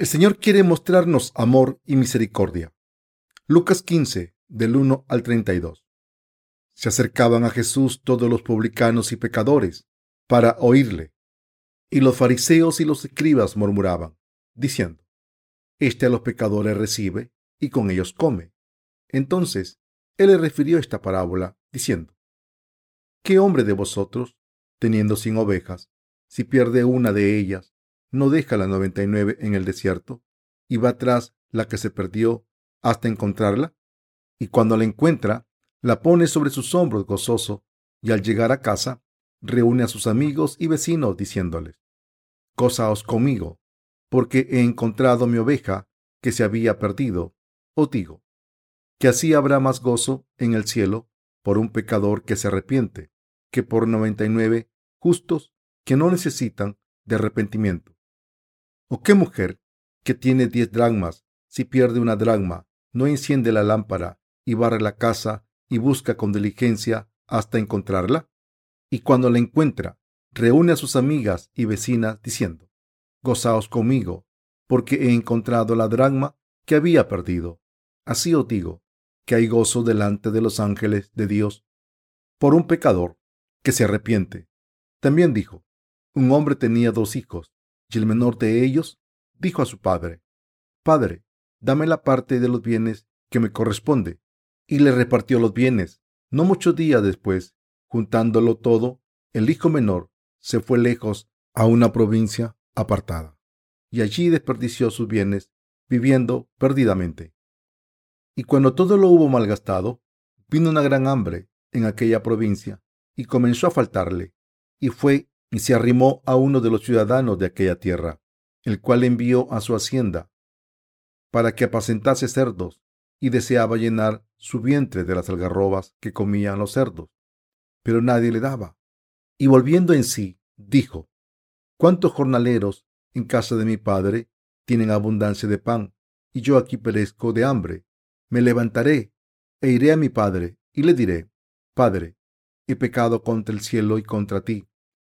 El Señor quiere mostrarnos amor y misericordia. Lucas 15, del 1 al 32. Se acercaban a Jesús todos los publicanos y pecadores para oírle. Y los fariseos y los escribas murmuraban, diciendo, Este a los pecadores recibe y con ellos come. Entonces él le refirió esta parábola, diciendo, ¿Qué hombre de vosotros, teniendo cien ovejas, si pierde una de ellas, no deja la noventa y nueve en el desierto y va tras la que se perdió hasta encontrarla? Y cuando la encuentra, la pone sobre sus hombros gozoso y al llegar a casa, reúne a sus amigos y vecinos diciéndoles, Gozaos conmigo, porque he encontrado mi oveja que se había perdido. Os digo, que así habrá más gozo en el cielo por un pecador que se arrepiente, que por noventa y nueve justos que no necesitan de arrepentimiento. ¿O qué mujer que tiene diez dracmas, si pierde una dracma, no enciende la lámpara y barre la casa y busca con diligencia hasta encontrarla? Y cuando la encuentra, reúne a sus amigas y vecinas diciendo, Gozaos conmigo, porque he encontrado la dracma que había perdido. Así os digo, que hay gozo delante de los ángeles de Dios por un pecador que se arrepiente. También dijo, un hombre tenía dos hijos, y el menor de ellos dijo a su padre, Padre, dame la parte de los bienes que me corresponde. Y le repartió los bienes. No muchos días después, juntándolo todo, el hijo menor se fue lejos a una provincia apartada, y allí desperdició sus bienes, viviendo perdidamente. Y cuando todo lo hubo malgastado, vino una gran hambre en aquella provincia, y comenzó a faltarle, y fue y se arrimó a uno de los ciudadanos de aquella tierra, el cual envió a su hacienda para que apacentase cerdos, y deseaba llenar su vientre de las algarrobas que comían los cerdos, pero nadie le daba. Y volviendo en sí, dijo, ¿cuántos jornaleros en casa de mi padre tienen abundancia de pan, y yo aquí perezco de hambre? Me levantaré e iré a mi padre, y le diré, Padre, he pecado contra el cielo y contra ti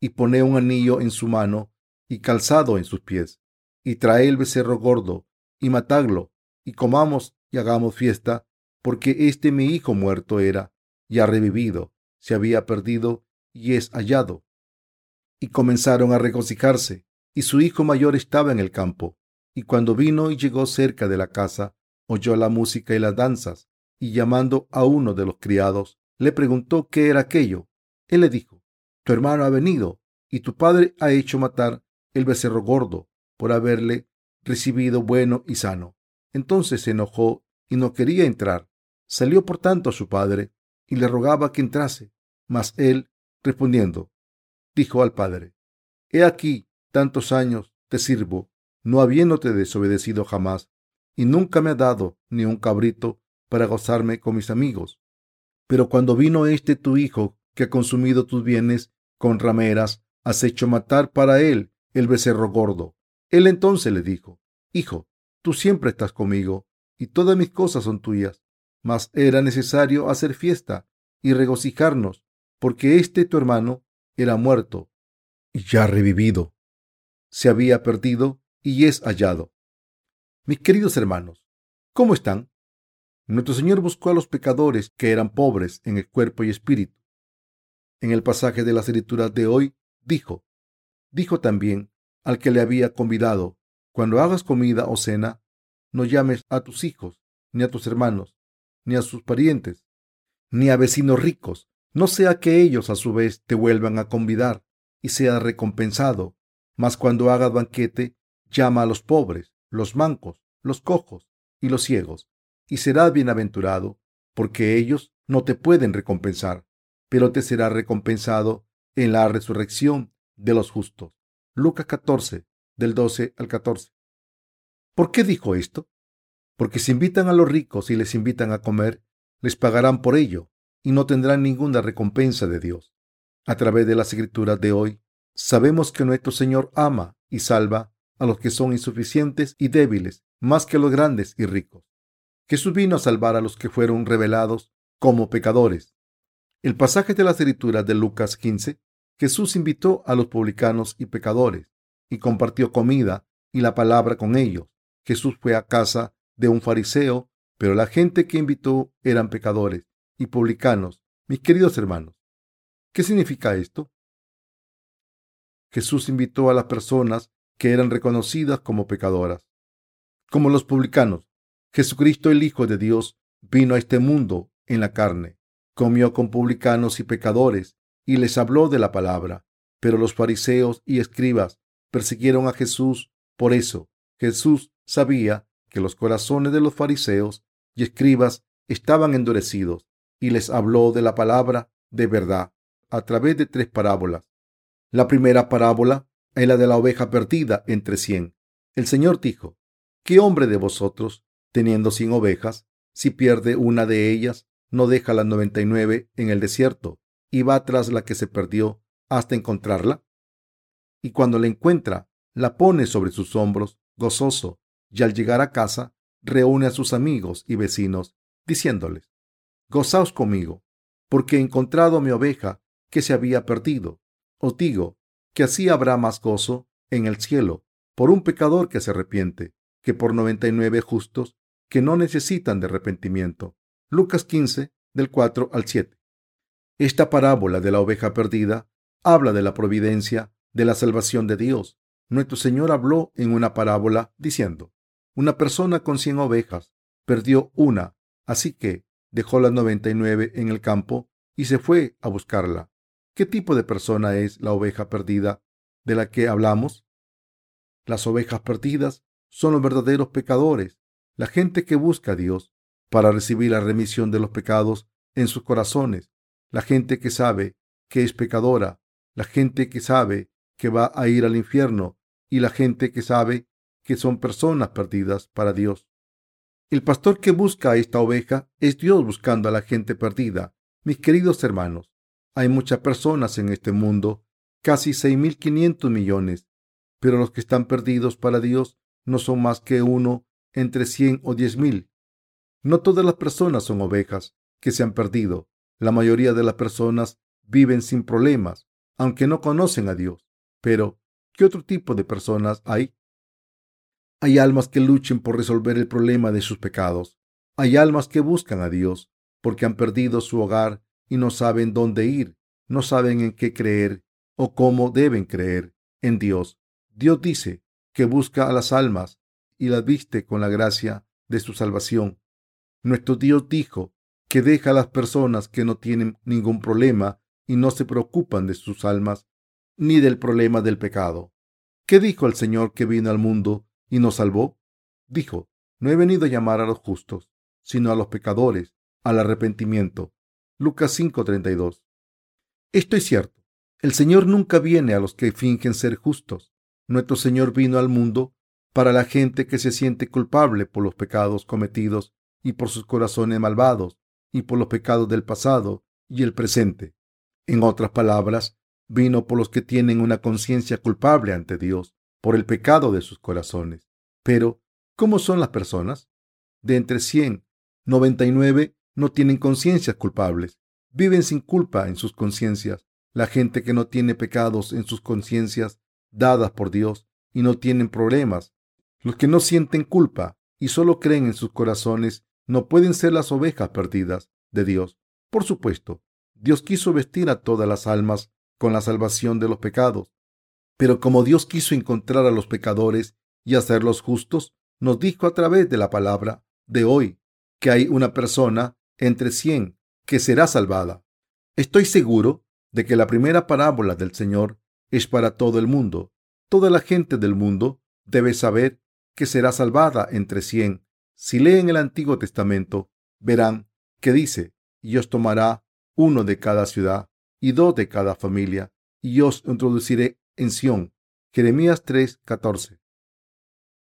y pone un anillo en su mano y calzado en sus pies, y trae el becerro gordo y matadlo, y comamos y hagamos fiesta, porque este mi hijo muerto era, y ha revivido, se había perdido y es hallado. Y comenzaron a regocijarse, y su hijo mayor estaba en el campo, y cuando vino y llegó cerca de la casa, oyó la música y las danzas, y llamando a uno de los criados, le preguntó qué era aquello. Él le dijo, tu hermano ha venido y tu padre ha hecho matar el becerro gordo por haberle recibido bueno y sano. Entonces se enojó y no quería entrar. Salió por tanto a su padre y le rogaba que entrase. Mas él, respondiendo, dijo al padre, He aquí tantos años te sirvo, no habiéndote desobedecido jamás, y nunca me ha dado ni un cabrito para gozarme con mis amigos. Pero cuando vino este tu hijo que ha consumido tus bienes con rameras has hecho matar para él el becerro gordo. Él entonces le dijo, Hijo, tú siempre estás conmigo y todas mis cosas son tuyas, mas era necesario hacer fiesta y regocijarnos, porque este tu hermano era muerto y ya revivido. Se había perdido y es hallado. Mis queridos hermanos, ¿cómo están? Nuestro Señor buscó a los pecadores que eran pobres en el cuerpo y espíritu en el pasaje de las escrituras de hoy, dijo, dijo también al que le había convidado, cuando hagas comida o cena, no llames a tus hijos, ni a tus hermanos, ni a sus parientes, ni a vecinos ricos, no sea que ellos a su vez te vuelvan a convidar y sea recompensado. Mas cuando hagas banquete, llama a los pobres, los mancos, los cojos y los ciegos, y serás bienaventurado, porque ellos no te pueden recompensar pero te será recompensado en la resurrección de los justos. Lucas 14, del 12 al 14. ¿Por qué dijo esto? Porque si invitan a los ricos y les invitan a comer, les pagarán por ello y no tendrán ninguna recompensa de Dios. A través de las escrituras de hoy, sabemos que nuestro Señor ama y salva a los que son insuficientes y débiles más que a los grandes y ricos. Jesús vino a salvar a los que fueron revelados como pecadores. El pasaje de las escrituras de Lucas 15, Jesús invitó a los publicanos y pecadores y compartió comida y la palabra con ellos. Jesús fue a casa de un fariseo, pero la gente que invitó eran pecadores y publicanos. Mis queridos hermanos, ¿qué significa esto? Jesús invitó a las personas que eran reconocidas como pecadoras. Como los publicanos, Jesucristo el Hijo de Dios vino a este mundo en la carne, comió con publicanos y pecadores y les habló de la palabra. Pero los fariseos y escribas persiguieron a Jesús. Por eso Jesús sabía que los corazones de los fariseos y escribas estaban endurecidos y les habló de la palabra de verdad a través de tres parábolas. La primera parábola es la de la oveja perdida entre cien. El Señor dijo, ¿qué hombre de vosotros, teniendo cien ovejas, si pierde una de ellas, no deja las noventa y nueve en el desierto y va tras la que se perdió hasta encontrarla? Y cuando la encuentra, la pone sobre sus hombros, gozoso, y al llegar a casa, reúne a sus amigos y vecinos, diciéndoles, Gozaos conmigo, porque he encontrado mi oveja que se había perdido. Os digo que así habrá más gozo en el cielo por un pecador que se arrepiente que por noventa y nueve justos que no necesitan de arrepentimiento. Lucas 15, del 4 al 7. Esta parábola de la oveja perdida habla de la providencia de la salvación de Dios. Nuestro Señor habló en una parábola diciendo, una persona con cien ovejas perdió una, así que dejó las noventa y nueve en el campo y se fue a buscarla. ¿Qué tipo de persona es la oveja perdida de la que hablamos? Las ovejas perdidas son los verdaderos pecadores, la gente que busca a Dios para recibir la remisión de los pecados en sus corazones, la gente que sabe que es pecadora, la gente que sabe que va a ir al infierno y la gente que sabe que son personas perdidas para Dios. El pastor que busca a esta oveja es Dios buscando a la gente perdida. Mis queridos hermanos, hay muchas personas en este mundo, casi 6.500 millones, pero los que están perdidos para Dios no son más que uno entre 100 o 10.000. No todas las personas son ovejas que se han perdido. La mayoría de las personas viven sin problemas, aunque no conocen a Dios. Pero, ¿qué otro tipo de personas hay? Hay almas que luchen por resolver el problema de sus pecados. Hay almas que buscan a Dios porque han perdido su hogar y no saben dónde ir, no saben en qué creer o cómo deben creer en Dios. Dios dice que busca a las almas y las viste con la gracia de su salvación. Nuestro Dios dijo que deja a las personas que no tienen ningún problema y no se preocupan de sus almas ni del problema del pecado. ¿Qué dijo el Señor que vino al mundo y nos salvó? Dijo, no he venido a llamar a los justos, sino a los pecadores, al arrepentimiento. Lucas 5:32. Esto es cierto. El Señor nunca viene a los que fingen ser justos. Nuestro Señor vino al mundo para la gente que se siente culpable por los pecados cometidos y por sus corazones malvados y por los pecados del pasado y el presente. En otras palabras, vino por los que tienen una conciencia culpable ante Dios por el pecado de sus corazones. Pero, ¿cómo son las personas? De entre cien, noventa y nueve no tienen conciencias culpables, viven sin culpa en sus conciencias. La gente que no tiene pecados en sus conciencias dadas por Dios y no tienen problemas. Los que no sienten culpa y solo creen en sus corazones no pueden ser las ovejas perdidas de Dios. Por supuesto, Dios quiso vestir a todas las almas con la salvación de los pecados. Pero como Dios quiso encontrar a los pecadores y hacerlos justos, nos dijo a través de la palabra de hoy que hay una persona entre cien que será salvada. Estoy seguro de que la primera parábola del Señor es para todo el mundo. Toda la gente del mundo debe saber que será salvada entre cien. Si leen el Antiguo Testamento, verán que dice, y os tomará uno de cada ciudad y dos de cada familia, y os introduciré en Sión. Jeremías 3:14.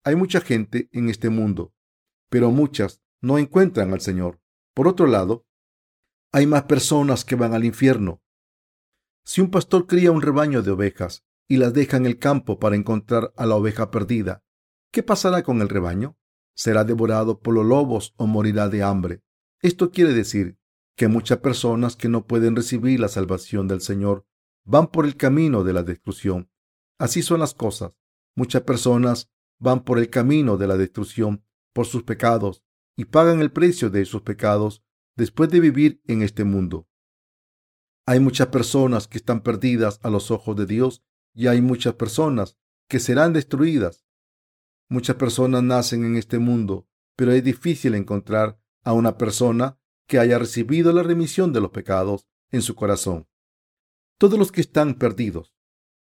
Hay mucha gente en este mundo, pero muchas no encuentran al Señor. Por otro lado, hay más personas que van al infierno. Si un pastor cría un rebaño de ovejas y las deja en el campo para encontrar a la oveja perdida, ¿qué pasará con el rebaño? ¿Será devorado por los lobos o morirá de hambre? Esto quiere decir que muchas personas que no pueden recibir la salvación del Señor van por el camino de la destrucción. Así son las cosas. Muchas personas van por el camino de la destrucción por sus pecados y pagan el precio de sus pecados después de vivir en este mundo. Hay muchas personas que están perdidas a los ojos de Dios y hay muchas personas que serán destruidas. Muchas personas nacen en este mundo, pero es difícil encontrar a una persona que haya recibido la remisión de los pecados en su corazón. Todos los que están perdidos.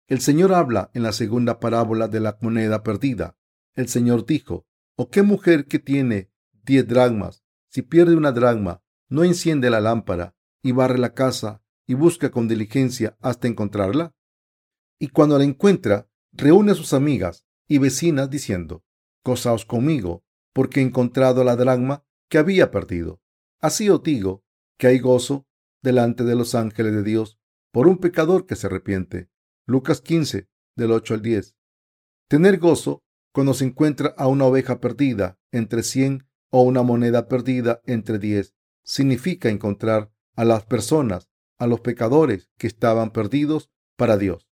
El Señor habla en la segunda parábola de la moneda perdida. El Señor dijo, ¿o qué mujer que tiene diez dragmas, si pierde una dragma, no enciende la lámpara y barre la casa y busca con diligencia hasta encontrarla? Y cuando la encuentra, reúne a sus amigas y vecinas diciendo, Gozaos conmigo, porque he encontrado la dragma que había perdido. Así os digo que hay gozo delante de los ángeles de Dios por un pecador que se arrepiente. Lucas 15, del 8 al 10. Tener gozo cuando se encuentra a una oveja perdida entre cien o una moneda perdida entre diez significa encontrar a las personas, a los pecadores que estaban perdidos para Dios.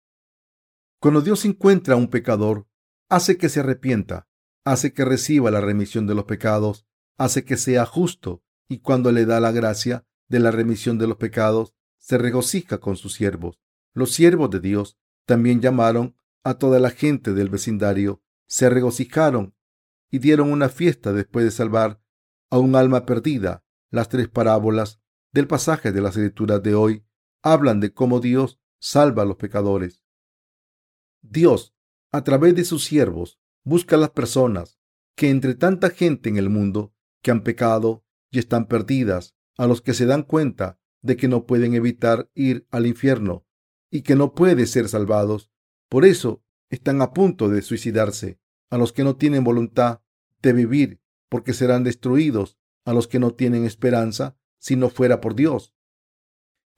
Cuando Dios encuentra a un pecador, hace que se arrepienta, hace que reciba la remisión de los pecados, hace que sea justo y cuando le da la gracia de la remisión de los pecados, se regocija con sus siervos. Los siervos de Dios también llamaron a toda la gente del vecindario, se regocijaron y dieron una fiesta después de salvar a un alma perdida. Las tres parábolas del pasaje de las escrituras de hoy hablan de cómo Dios salva a los pecadores. Dios, a través de sus siervos, busca a las personas que entre tanta gente en el mundo que han pecado y están perdidas, a los que se dan cuenta de que no pueden evitar ir al infierno y que no pueden ser salvados. Por eso están a punto de suicidarse, a los que no tienen voluntad de vivir, porque serán destruidos, a los que no tienen esperanza si no fuera por Dios.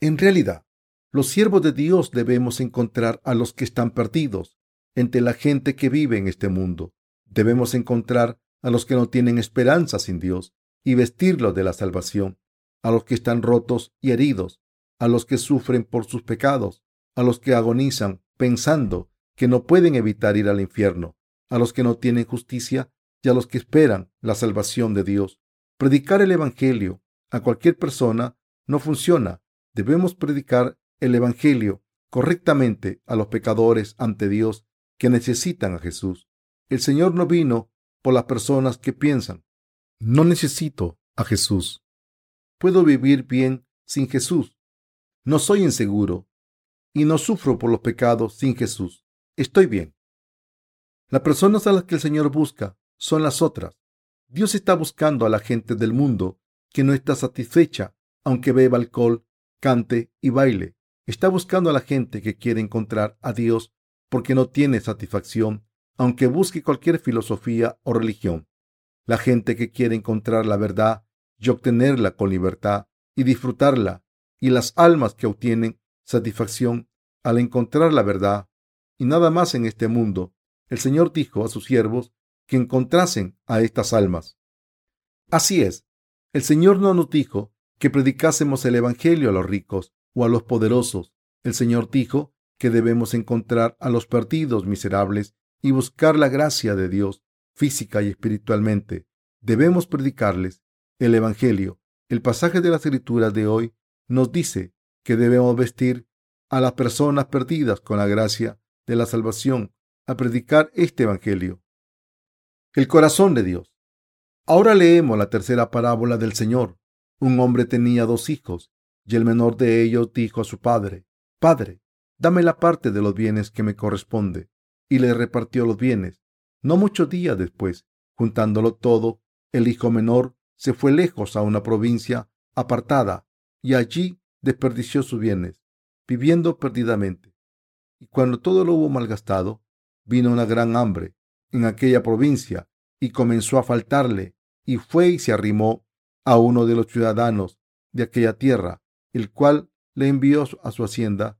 En realidad, los siervos de Dios debemos encontrar a los que están perdidos entre la gente que vive en este mundo. Debemos encontrar a los que no tienen esperanza sin Dios y vestirlos de la salvación, a los que están rotos y heridos, a los que sufren por sus pecados, a los que agonizan pensando que no pueden evitar ir al infierno, a los que no tienen justicia y a los que esperan la salvación de Dios. Predicar el Evangelio a cualquier persona no funciona. Debemos predicar el Evangelio correctamente a los pecadores ante Dios que necesitan a Jesús. El Señor no vino por las personas que piensan, no necesito a Jesús. Puedo vivir bien sin Jesús. No soy inseguro y no sufro por los pecados sin Jesús. Estoy bien. Las personas a las que el Señor busca son las otras. Dios está buscando a la gente del mundo que no está satisfecha aunque beba alcohol, cante y baile. Está buscando a la gente que quiere encontrar a Dios porque no tiene satisfacción aunque busque cualquier filosofía o religión la gente que quiere encontrar la verdad y obtenerla con libertad y disfrutarla, y las almas que obtienen satisfacción al encontrar la verdad y nada más en este mundo. El Señor dijo a sus siervos que encontrasen a estas almas. Así es, el Señor no nos dijo que predicásemos el Evangelio a los ricos o a los poderosos. El Señor dijo que debemos encontrar a los perdidos miserables y buscar la gracia de Dios física y espiritualmente. Debemos predicarles el Evangelio. El pasaje de la escritura de hoy nos dice que debemos vestir a las personas perdidas con la gracia de la salvación a predicar este Evangelio. El corazón de Dios. Ahora leemos la tercera parábola del Señor. Un hombre tenía dos hijos, y el menor de ellos dijo a su padre, Padre, dame la parte de los bienes que me corresponde. Y le repartió los bienes. No muchos días después, juntándolo todo, el hijo menor se fue lejos a una provincia apartada y allí desperdició sus bienes, viviendo perdidamente. Y cuando todo lo hubo malgastado, vino una gran hambre, en aquella provincia y comenzó a faltarle y fue y se arrimó a uno de los ciudadanos de aquella tierra, el cual le envió a su hacienda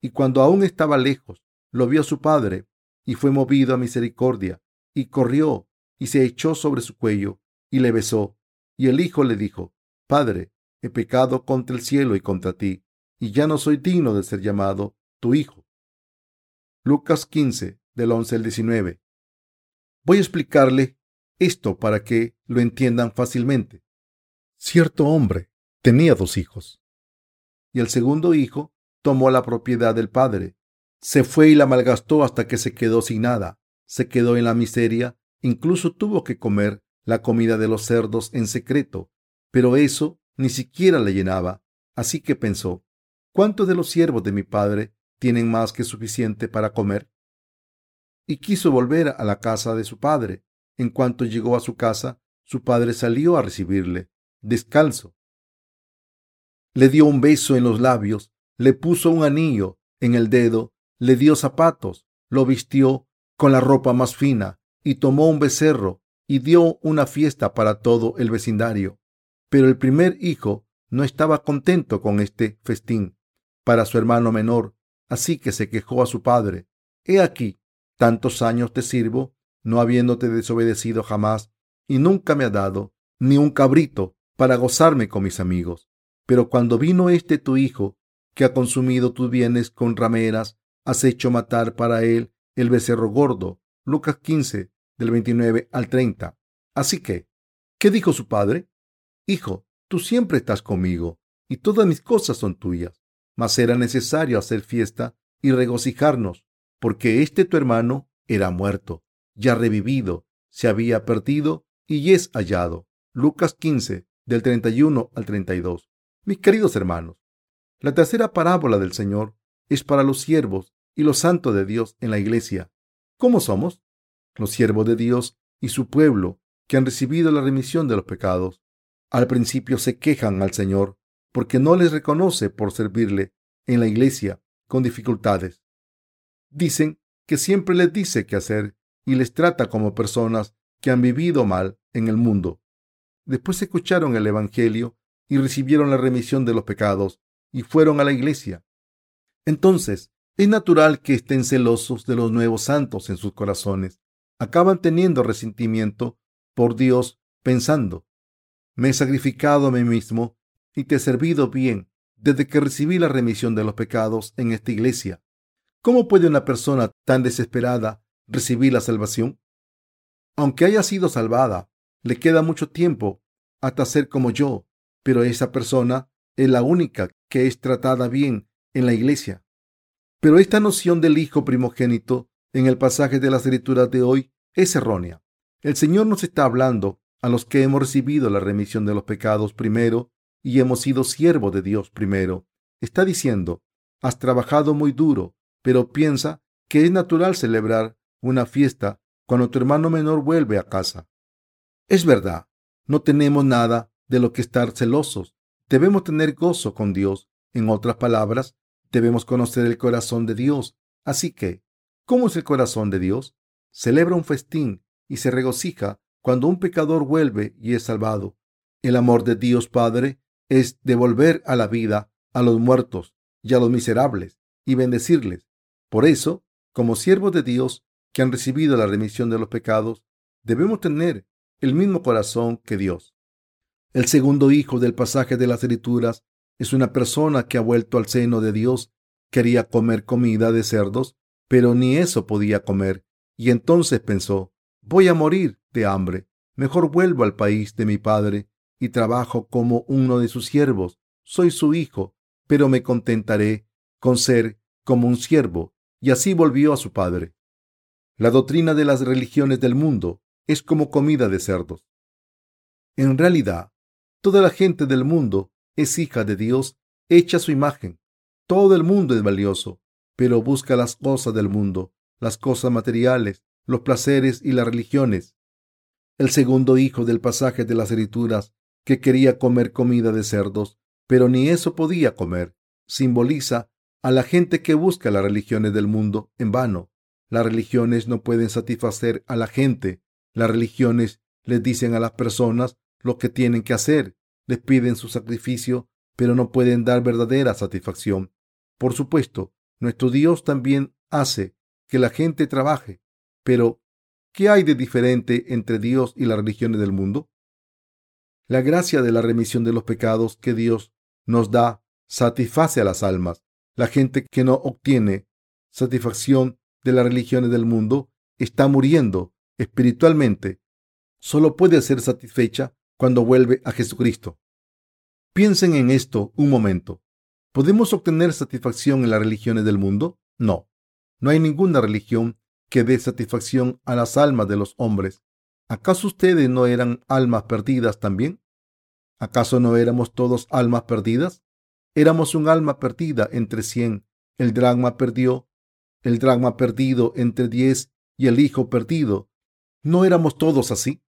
y cuando aún estaba lejos, lo vio su padre y fue movido a misericordia y corrió y se echó sobre su cuello y le besó. Y el hijo le dijo, Padre, he pecado contra el cielo y contra ti, y ya no soy digno de ser llamado tu hijo. Lucas 15, del 11 al 19. Voy a explicarle esto para que lo entiendan fácilmente. Cierto hombre tenía dos hijos, y el segundo hijo tomó la propiedad del padre se fue y la malgastó hasta que se quedó sin nada. Se quedó en la miseria, incluso tuvo que comer la comida de los cerdos en secreto, pero eso ni siquiera le llenaba. Así que pensó, ¿cuántos de los siervos de mi padre tienen más que suficiente para comer? Y quiso volver a la casa de su padre. En cuanto llegó a su casa, su padre salió a recibirle, descalzo. Le dio un beso en los labios, le puso un anillo en el dedo le dio zapatos, lo vistió con la ropa más fina y tomó un becerro y dio una fiesta para todo el vecindario. Pero el primer hijo no estaba contento con este festín para su hermano menor, así que se quejó a su padre. He aquí, tantos años te sirvo, no habiéndote desobedecido jamás, y nunca me ha dado ni un cabrito para gozarme con mis amigos. Pero cuando vino este tu hijo, que ha consumido tus bienes con rameras has hecho matar para él el becerro gordo. Lucas 15, del 29 al 30. Así que, ¿qué dijo su padre? Hijo, tú siempre estás conmigo y todas mis cosas son tuyas. Mas era necesario hacer fiesta y regocijarnos, porque este tu hermano era muerto, ya revivido, se había perdido y es hallado. Lucas 15, del 31 al 32. Mis queridos hermanos, la tercera parábola del Señor es para los siervos y los santos de Dios en la iglesia. ¿Cómo somos? Los siervos de Dios y su pueblo que han recibido la remisión de los pecados. Al principio se quejan al Señor porque no les reconoce por servirle en la iglesia con dificultades. Dicen que siempre les dice qué hacer y les trata como personas que han vivido mal en el mundo. Después escucharon el Evangelio y recibieron la remisión de los pecados y fueron a la iglesia. Entonces es natural que estén celosos de los nuevos santos en sus corazones. Acaban teniendo resentimiento por Dios pensando, me he sacrificado a mí mismo y te he servido bien desde que recibí la remisión de los pecados en esta iglesia. ¿Cómo puede una persona tan desesperada recibir la salvación? Aunque haya sido salvada, le queda mucho tiempo hasta ser como yo, pero esa persona es la única que es tratada bien en la iglesia. Pero esta noción del hijo primogénito en el pasaje de las escrituras de hoy es errónea. El Señor nos está hablando a los que hemos recibido la remisión de los pecados primero y hemos sido siervos de Dios primero. Está diciendo, has trabajado muy duro, pero piensa que es natural celebrar una fiesta cuando tu hermano menor vuelve a casa. Es verdad, no tenemos nada de lo que estar celosos. Debemos tener gozo con Dios. En otras palabras, Debemos conocer el corazón de Dios. Así que, ¿cómo es el corazón de Dios? Celebra un festín y se regocija cuando un pecador vuelve y es salvado. El amor de Dios Padre es devolver a la vida a los muertos y a los miserables y bendecirles. Por eso, como siervos de Dios que han recibido la remisión de los pecados, debemos tener el mismo corazón que Dios. El segundo hijo del pasaje de las Escrituras es una persona que ha vuelto al seno de Dios. Quería comer comida de cerdos, pero ni eso podía comer. Y entonces pensó, voy a morir de hambre. Mejor vuelvo al país de mi padre y trabajo como uno de sus siervos. Soy su hijo, pero me contentaré con ser como un siervo. Y así volvió a su padre. La doctrina de las religiones del mundo es como comida de cerdos. En realidad, toda la gente del mundo es hija de Dios, hecha su imagen. Todo el mundo es valioso, pero busca las cosas del mundo, las cosas materiales, los placeres y las religiones. El segundo hijo del pasaje de las escrituras, que quería comer comida de cerdos, pero ni eso podía comer, simboliza a la gente que busca las religiones del mundo en vano. Las religiones no pueden satisfacer a la gente. Las religiones les dicen a las personas lo que tienen que hacer, les piden su sacrificio, pero no pueden dar verdadera satisfacción. Por supuesto, nuestro Dios también hace que la gente trabaje, pero ¿qué hay de diferente entre Dios y las religiones del mundo? La gracia de la remisión de los pecados que Dios nos da satisface a las almas. La gente que no obtiene satisfacción de las religiones del mundo está muriendo espiritualmente. Solo puede ser satisfecha cuando vuelve a Jesucristo. Piensen en esto un momento. ¿Podemos obtener satisfacción en las religiones del mundo? No. No hay ninguna religión que dé satisfacción a las almas de los hombres. ¿Acaso ustedes no eran almas perdidas también? ¿Acaso no éramos todos almas perdidas? Éramos un alma perdida entre cien. El dragma perdió, el dragma perdido entre diez y el hijo perdido. ¿No éramos todos así?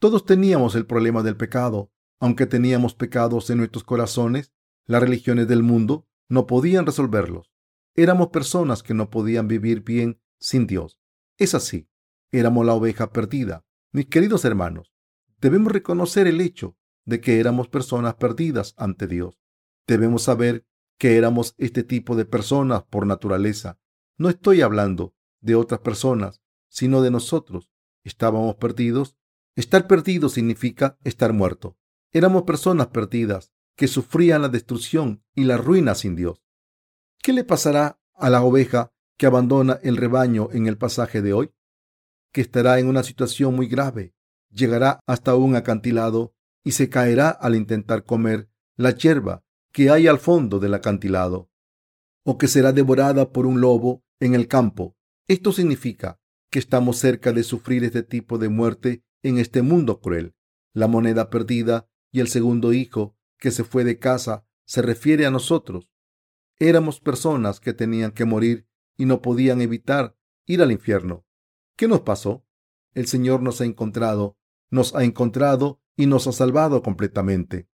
Todos teníamos el problema del pecado. Aunque teníamos pecados en nuestros corazones, las religiones del mundo no podían resolverlos. Éramos personas que no podían vivir bien sin Dios. Es así. Éramos la oveja perdida. Mis queridos hermanos, debemos reconocer el hecho de que éramos personas perdidas ante Dios. Debemos saber que éramos este tipo de personas por naturaleza. No estoy hablando de otras personas, sino de nosotros. Estábamos perdidos. Estar perdido significa estar muerto. Éramos personas perdidas que sufrían la destrucción y la ruina sin Dios. ¿Qué le pasará a la oveja que abandona el rebaño en el pasaje de hoy? Que estará en una situación muy grave. Llegará hasta un acantilado y se caerá al intentar comer la hierba que hay al fondo del acantilado, o que será devorada por un lobo en el campo. Esto significa que estamos cerca de sufrir este tipo de muerte en este mundo cruel. La moneda perdida y el segundo hijo que se fue de casa se refiere a nosotros. Éramos personas que tenían que morir y no podían evitar ir al infierno. ¿Qué nos pasó? El Señor nos ha encontrado, nos ha encontrado y nos ha salvado completamente.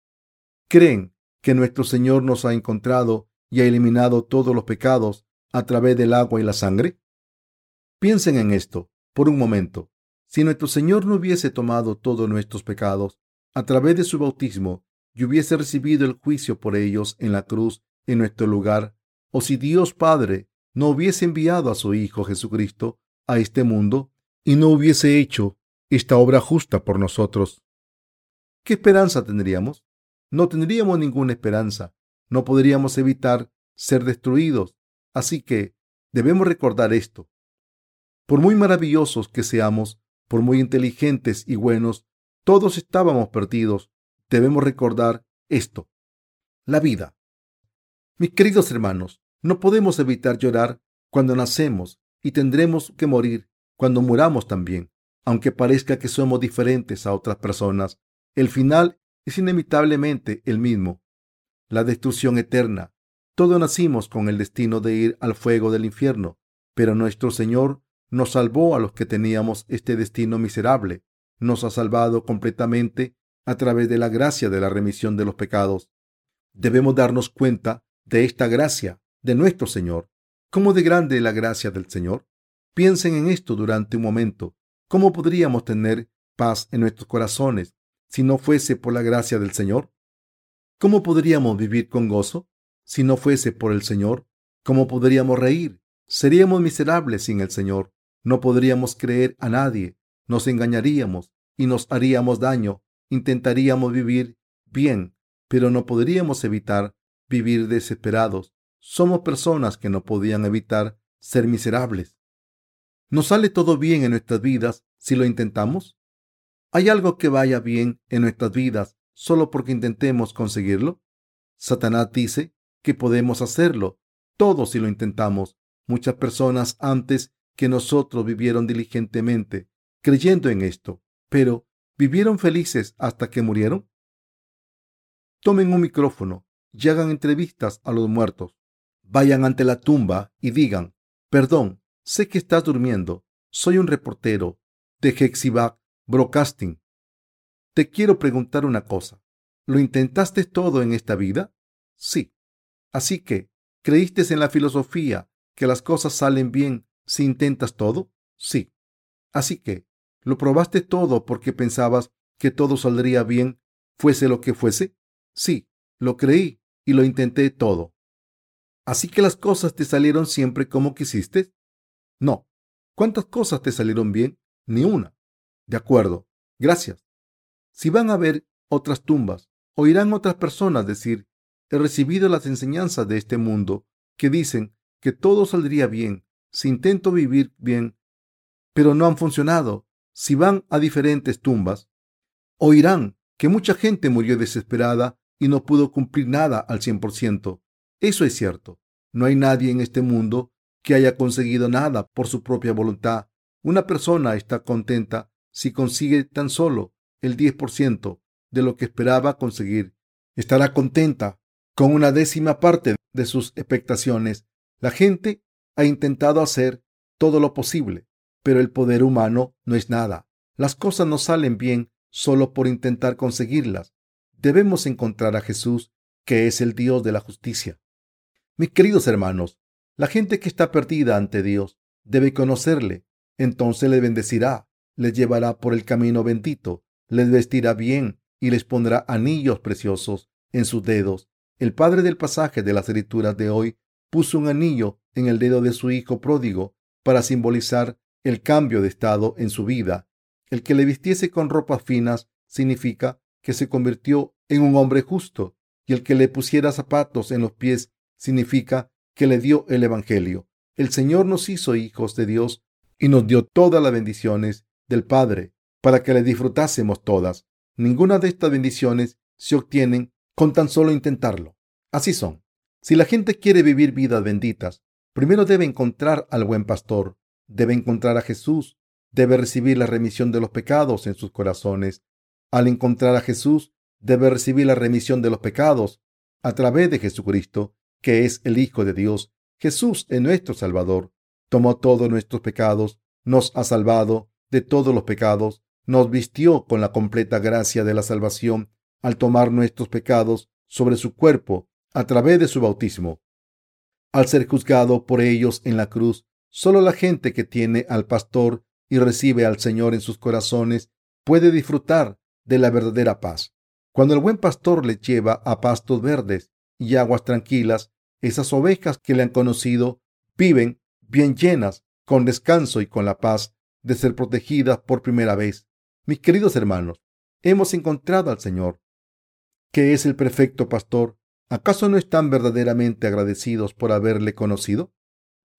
¿Creen que nuestro Señor nos ha encontrado y ha eliminado todos los pecados a través del agua y la sangre? Piensen en esto por un momento. Si nuestro Señor no hubiese tomado todos nuestros pecados a través de su bautismo y hubiese recibido el juicio por ellos en la cruz en nuestro lugar, o si Dios Padre no hubiese enviado a su Hijo Jesucristo a este mundo y no hubiese hecho esta obra justa por nosotros, ¿qué esperanza tendríamos? no tendríamos ninguna esperanza, no podríamos evitar ser destruidos. Así que debemos recordar esto. Por muy maravillosos que seamos, por muy inteligentes y buenos, todos estábamos perdidos. Debemos recordar esto. La vida. Mis queridos hermanos, no podemos evitar llorar cuando nacemos y tendremos que morir cuando muramos también. Aunque parezca que somos diferentes a otras personas, el final es inevitablemente el mismo, la destrucción eterna. Todos nacimos con el destino de ir al fuego del infierno, pero nuestro Señor nos salvó a los que teníamos este destino miserable. Nos ha salvado completamente a través de la gracia de la remisión de los pecados. Debemos darnos cuenta de esta gracia de nuestro Señor. ¿Cómo de grande es la gracia del Señor? Piensen en esto durante un momento. ¿Cómo podríamos tener paz en nuestros corazones si no fuese por la gracia del Señor? ¿Cómo podríamos vivir con gozo si no fuese por el Señor? ¿Cómo podríamos reír? Seríamos miserables sin el Señor. No podríamos creer a nadie. Nos engañaríamos y nos haríamos daño. Intentaríamos vivir bien, pero no podríamos evitar vivir desesperados. Somos personas que no podían evitar ser miserables. ¿Nos sale todo bien en nuestras vidas si lo intentamos? ¿Hay algo que vaya bien en nuestras vidas solo porque intentemos conseguirlo? Satanás dice que podemos hacerlo, todo si lo intentamos. Muchas personas antes que nosotros vivieron diligentemente, creyendo en esto, pero ¿vivieron felices hasta que murieron? Tomen un micrófono y hagan entrevistas a los muertos. Vayan ante la tumba y digan, perdón, sé que estás durmiendo, soy un reportero de Hexiback Broadcasting. Te quiero preguntar una cosa. ¿Lo intentaste todo en esta vida? Sí. Así que, ¿creíste en la filosofía que las cosas salen bien si intentas todo? Sí. Así que, ¿lo probaste todo porque pensabas que todo saldría bien, fuese lo que fuese? Sí, lo creí y lo intenté todo. ¿Así que las cosas te salieron siempre como quisiste? No. ¿Cuántas cosas te salieron bien? Ni una. De acuerdo. Gracias. Si van a ver otras tumbas, oirán otras personas decir, he recibido las enseñanzas de este mundo que dicen que todo saldría bien si intento vivir bien, pero no han funcionado. Si van a diferentes tumbas, oirán que mucha gente murió desesperada y no pudo cumplir nada al 100%. Eso es cierto. No hay nadie en este mundo que haya conseguido nada por su propia voluntad. Una persona está contenta si consigue tan solo el 10% de lo que esperaba conseguir. Estará contenta con una décima parte de sus expectaciones. La gente ha intentado hacer todo lo posible, pero el poder humano no es nada. Las cosas no salen bien solo por intentar conseguirlas. Debemos encontrar a Jesús, que es el Dios de la justicia. Mis queridos hermanos, la gente que está perdida ante Dios debe conocerle. Entonces le bendecirá, les llevará por el camino bendito, les vestirá bien y les pondrá anillos preciosos en sus dedos. El padre del pasaje de las escrituras de hoy puso un anillo en el dedo de su hijo pródigo para simbolizar el cambio de estado en su vida. El que le vistiese con ropas finas significa que se convirtió en un hombre justo, y el que le pusiera zapatos en los pies significa que le dio el Evangelio. El Señor nos hizo hijos de Dios y nos dio todas las bendiciones del Padre para que le disfrutásemos todas. Ninguna de estas bendiciones se obtienen con tan solo intentarlo. Así son. Si la gente quiere vivir vidas benditas, primero debe encontrar al buen pastor, debe encontrar a Jesús, debe recibir la remisión de los pecados en sus corazones. Al encontrar a Jesús, debe recibir la remisión de los pecados a través de Jesucristo, que es el Hijo de Dios. Jesús es nuestro Salvador. Tomó todos nuestros pecados, nos ha salvado de todos los pecados, nos vistió con la completa gracia de la salvación al tomar nuestros pecados sobre su cuerpo a través de su bautismo. Al ser juzgado por ellos en la cruz, solo la gente que tiene al pastor y recibe al Señor en sus corazones puede disfrutar de la verdadera paz. Cuando el buen pastor le lleva a pastos verdes y aguas tranquilas, esas ovejas que le han conocido viven bien llenas, con descanso y con la paz de ser protegidas por primera vez. Mis queridos hermanos, hemos encontrado al Señor, que es el perfecto pastor. ¿Acaso no están verdaderamente agradecidos por haberle conocido?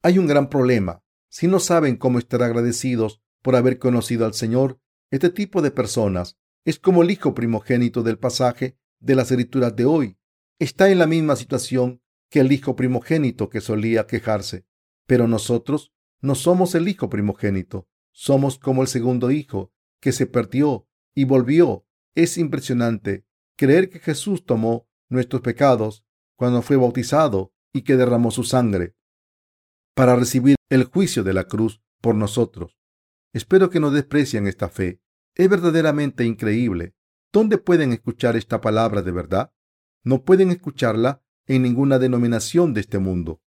Hay un gran problema. Si no saben cómo estar agradecidos por haber conocido al Señor, este tipo de personas es como el hijo primogénito del pasaje de las escrituras de hoy. Está en la misma situación que el hijo primogénito que solía quejarse. Pero nosotros no somos el hijo primogénito, somos como el segundo hijo que se perdió y volvió. Es impresionante creer que Jesús tomó nuestros pecados cuando fue bautizado y que derramó su sangre para recibir el juicio de la cruz por nosotros. Espero que no desprecian esta fe es verdaderamente increíble. ¿Dónde pueden escuchar esta palabra de verdad? No pueden escucharla en ninguna denominación de este mundo.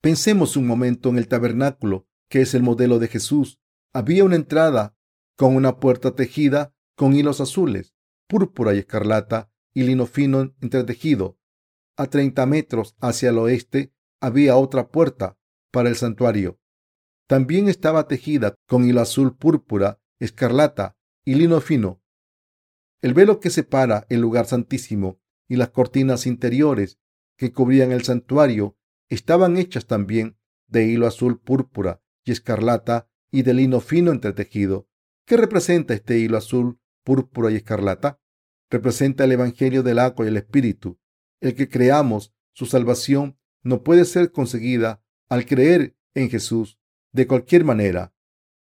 Pensemos un momento en el tabernáculo, que es el modelo de Jesús. Había una entrada con una puerta tejida con hilos azules, púrpura y escarlata y lino fino entretejido. A treinta metros hacia el oeste había otra puerta para el santuario. También estaba tejida con hilo azul, púrpura, escarlata y lino fino. El velo que separa el lugar santísimo y las cortinas interiores que cubrían el santuario estaban hechas también de hilo azul púrpura y escarlata y de lino fino entretejido. ¿Qué representa este hilo azul, púrpura y escarlata? Representa el Evangelio del agua y el Espíritu. El que creamos su salvación no puede ser conseguida al creer en Jesús. De cualquier manera,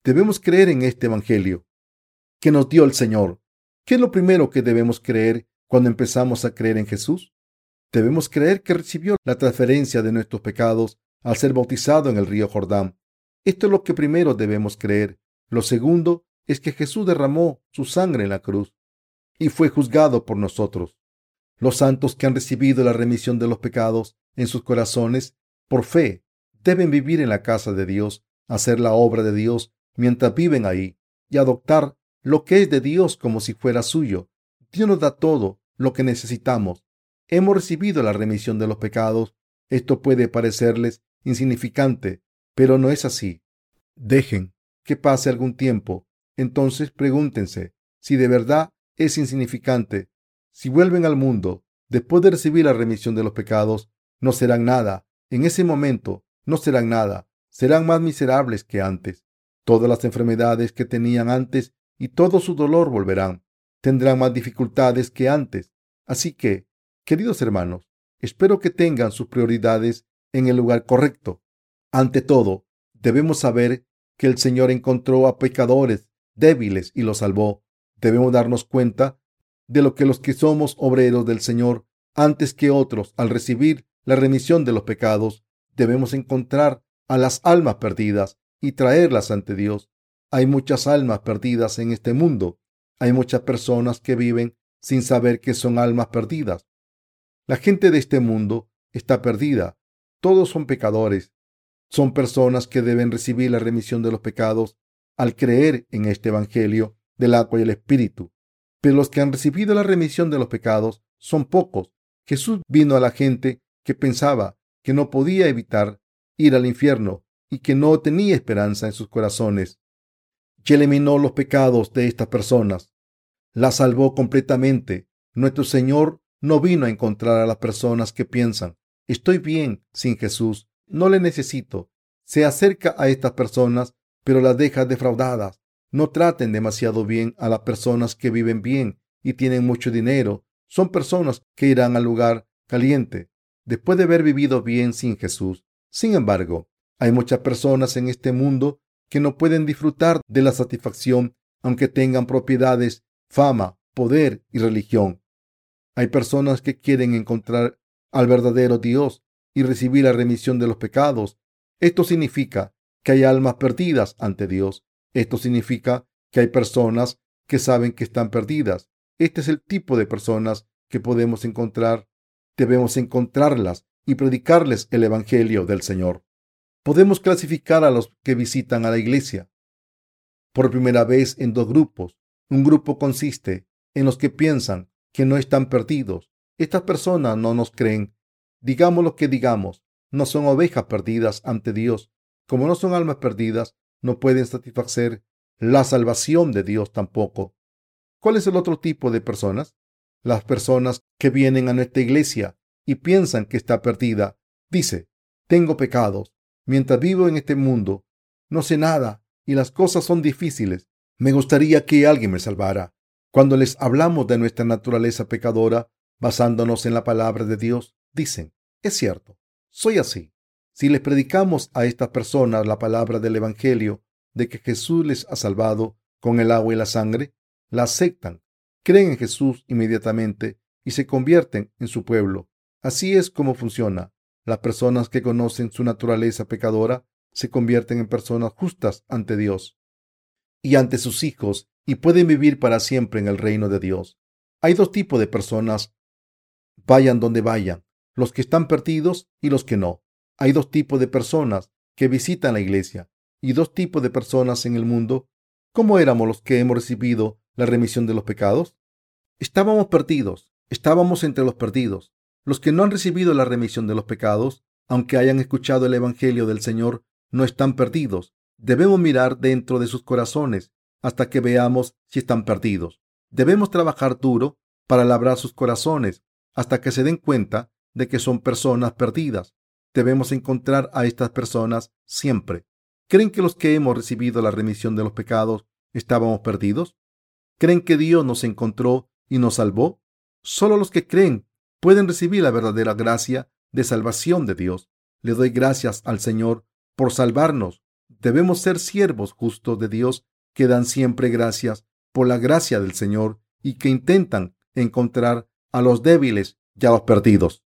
debemos creer en este Evangelio que nos dio el Señor. ¿Qué es lo primero que debemos creer cuando empezamos a creer en Jesús? Debemos creer que recibió la transferencia de nuestros pecados al ser bautizado en el río Jordán. Esto es lo que primero debemos creer. Lo segundo es que Jesús derramó su sangre en la cruz y fue juzgado por nosotros. Los santos que han recibido la remisión de los pecados en sus corazones por fe deben vivir en la casa de Dios, hacer la obra de Dios mientras viven ahí y adoptar lo que es de Dios como si fuera suyo. Dios nos da todo lo que necesitamos. Hemos recibido la remisión de los pecados. Esto puede parecerles insignificante, pero no es así. Dejen que pase algún tiempo. Entonces pregúntense si de verdad es insignificante si vuelven al mundo después de recibir la remisión de los pecados, no serán nada. En ese momento no serán nada. Serán más miserables que antes. Todas las enfermedades que tenían antes y todo su dolor volverán. Tendrán más dificultades que antes. Así que, queridos hermanos, espero que tengan sus prioridades en el lugar correcto. Ante todo, debemos saber que el Señor encontró a pecadores débiles y los salvó. Debemos darnos cuenta de lo que los que somos obreros del Señor antes que otros al recibir la remisión de los pecados, debemos encontrar a las almas perdidas y traerlas ante Dios. Hay muchas almas perdidas en este mundo. Hay muchas personas que viven sin saber que son almas perdidas. La gente de este mundo está perdida. Todos son pecadores. Son personas que deben recibir la remisión de los pecados al creer en este Evangelio del agua y el Espíritu pero los que han recibido la remisión de los pecados son pocos. Jesús vino a la gente que pensaba que no podía evitar ir al infierno y que no tenía esperanza en sus corazones. Y eliminó los pecados de estas personas. La salvó completamente. Nuestro Señor no vino a encontrar a las personas que piensan, estoy bien sin Jesús, no le necesito. Se acerca a estas personas, pero las deja defraudadas. No traten demasiado bien a las personas que viven bien y tienen mucho dinero. Son personas que irán al lugar caliente después de haber vivido bien sin Jesús. Sin embargo, hay muchas personas en este mundo que no pueden disfrutar de la satisfacción aunque tengan propiedades, fama, poder y religión. Hay personas que quieren encontrar al verdadero Dios y recibir la remisión de los pecados. Esto significa que hay almas perdidas ante Dios. Esto significa que hay personas que saben que están perdidas. Este es el tipo de personas que podemos encontrar. Debemos encontrarlas y predicarles el Evangelio del Señor. Podemos clasificar a los que visitan a la iglesia por primera vez en dos grupos. Un grupo consiste en los que piensan que no están perdidos. Estas personas no nos creen. Digamos lo que digamos, no son ovejas perdidas ante Dios. Como no son almas perdidas, no pueden satisfacer la salvación de Dios tampoco. ¿Cuál es el otro tipo de personas? Las personas que vienen a nuestra iglesia y piensan que está perdida. Dice, tengo pecados. Mientras vivo en este mundo, no sé nada y las cosas son difíciles. Me gustaría que alguien me salvara. Cuando les hablamos de nuestra naturaleza pecadora, basándonos en la palabra de Dios, dicen, es cierto, soy así. Si les predicamos a estas personas la palabra del Evangelio de que Jesús les ha salvado con el agua y la sangre, la aceptan, creen en Jesús inmediatamente y se convierten en su pueblo. Así es como funciona. Las personas que conocen su naturaleza pecadora se convierten en personas justas ante Dios y ante sus hijos y pueden vivir para siempre en el reino de Dios. Hay dos tipos de personas, vayan donde vayan, los que están perdidos y los que no. Hay dos tipos de personas que visitan la iglesia y dos tipos de personas en el mundo. ¿Cómo éramos los que hemos recibido la remisión de los pecados? Estábamos perdidos, estábamos entre los perdidos. Los que no han recibido la remisión de los pecados, aunque hayan escuchado el Evangelio del Señor, no están perdidos. Debemos mirar dentro de sus corazones hasta que veamos si están perdidos. Debemos trabajar duro para labrar sus corazones hasta que se den cuenta de que son personas perdidas debemos encontrar a estas personas siempre. ¿Creen que los que hemos recibido la remisión de los pecados estábamos perdidos? ¿Creen que Dios nos encontró y nos salvó? Solo los que creen pueden recibir la verdadera gracia de salvación de Dios. Le doy gracias al Señor por salvarnos. Debemos ser siervos justos de Dios que dan siempre gracias por la gracia del Señor y que intentan encontrar a los débiles y a los perdidos.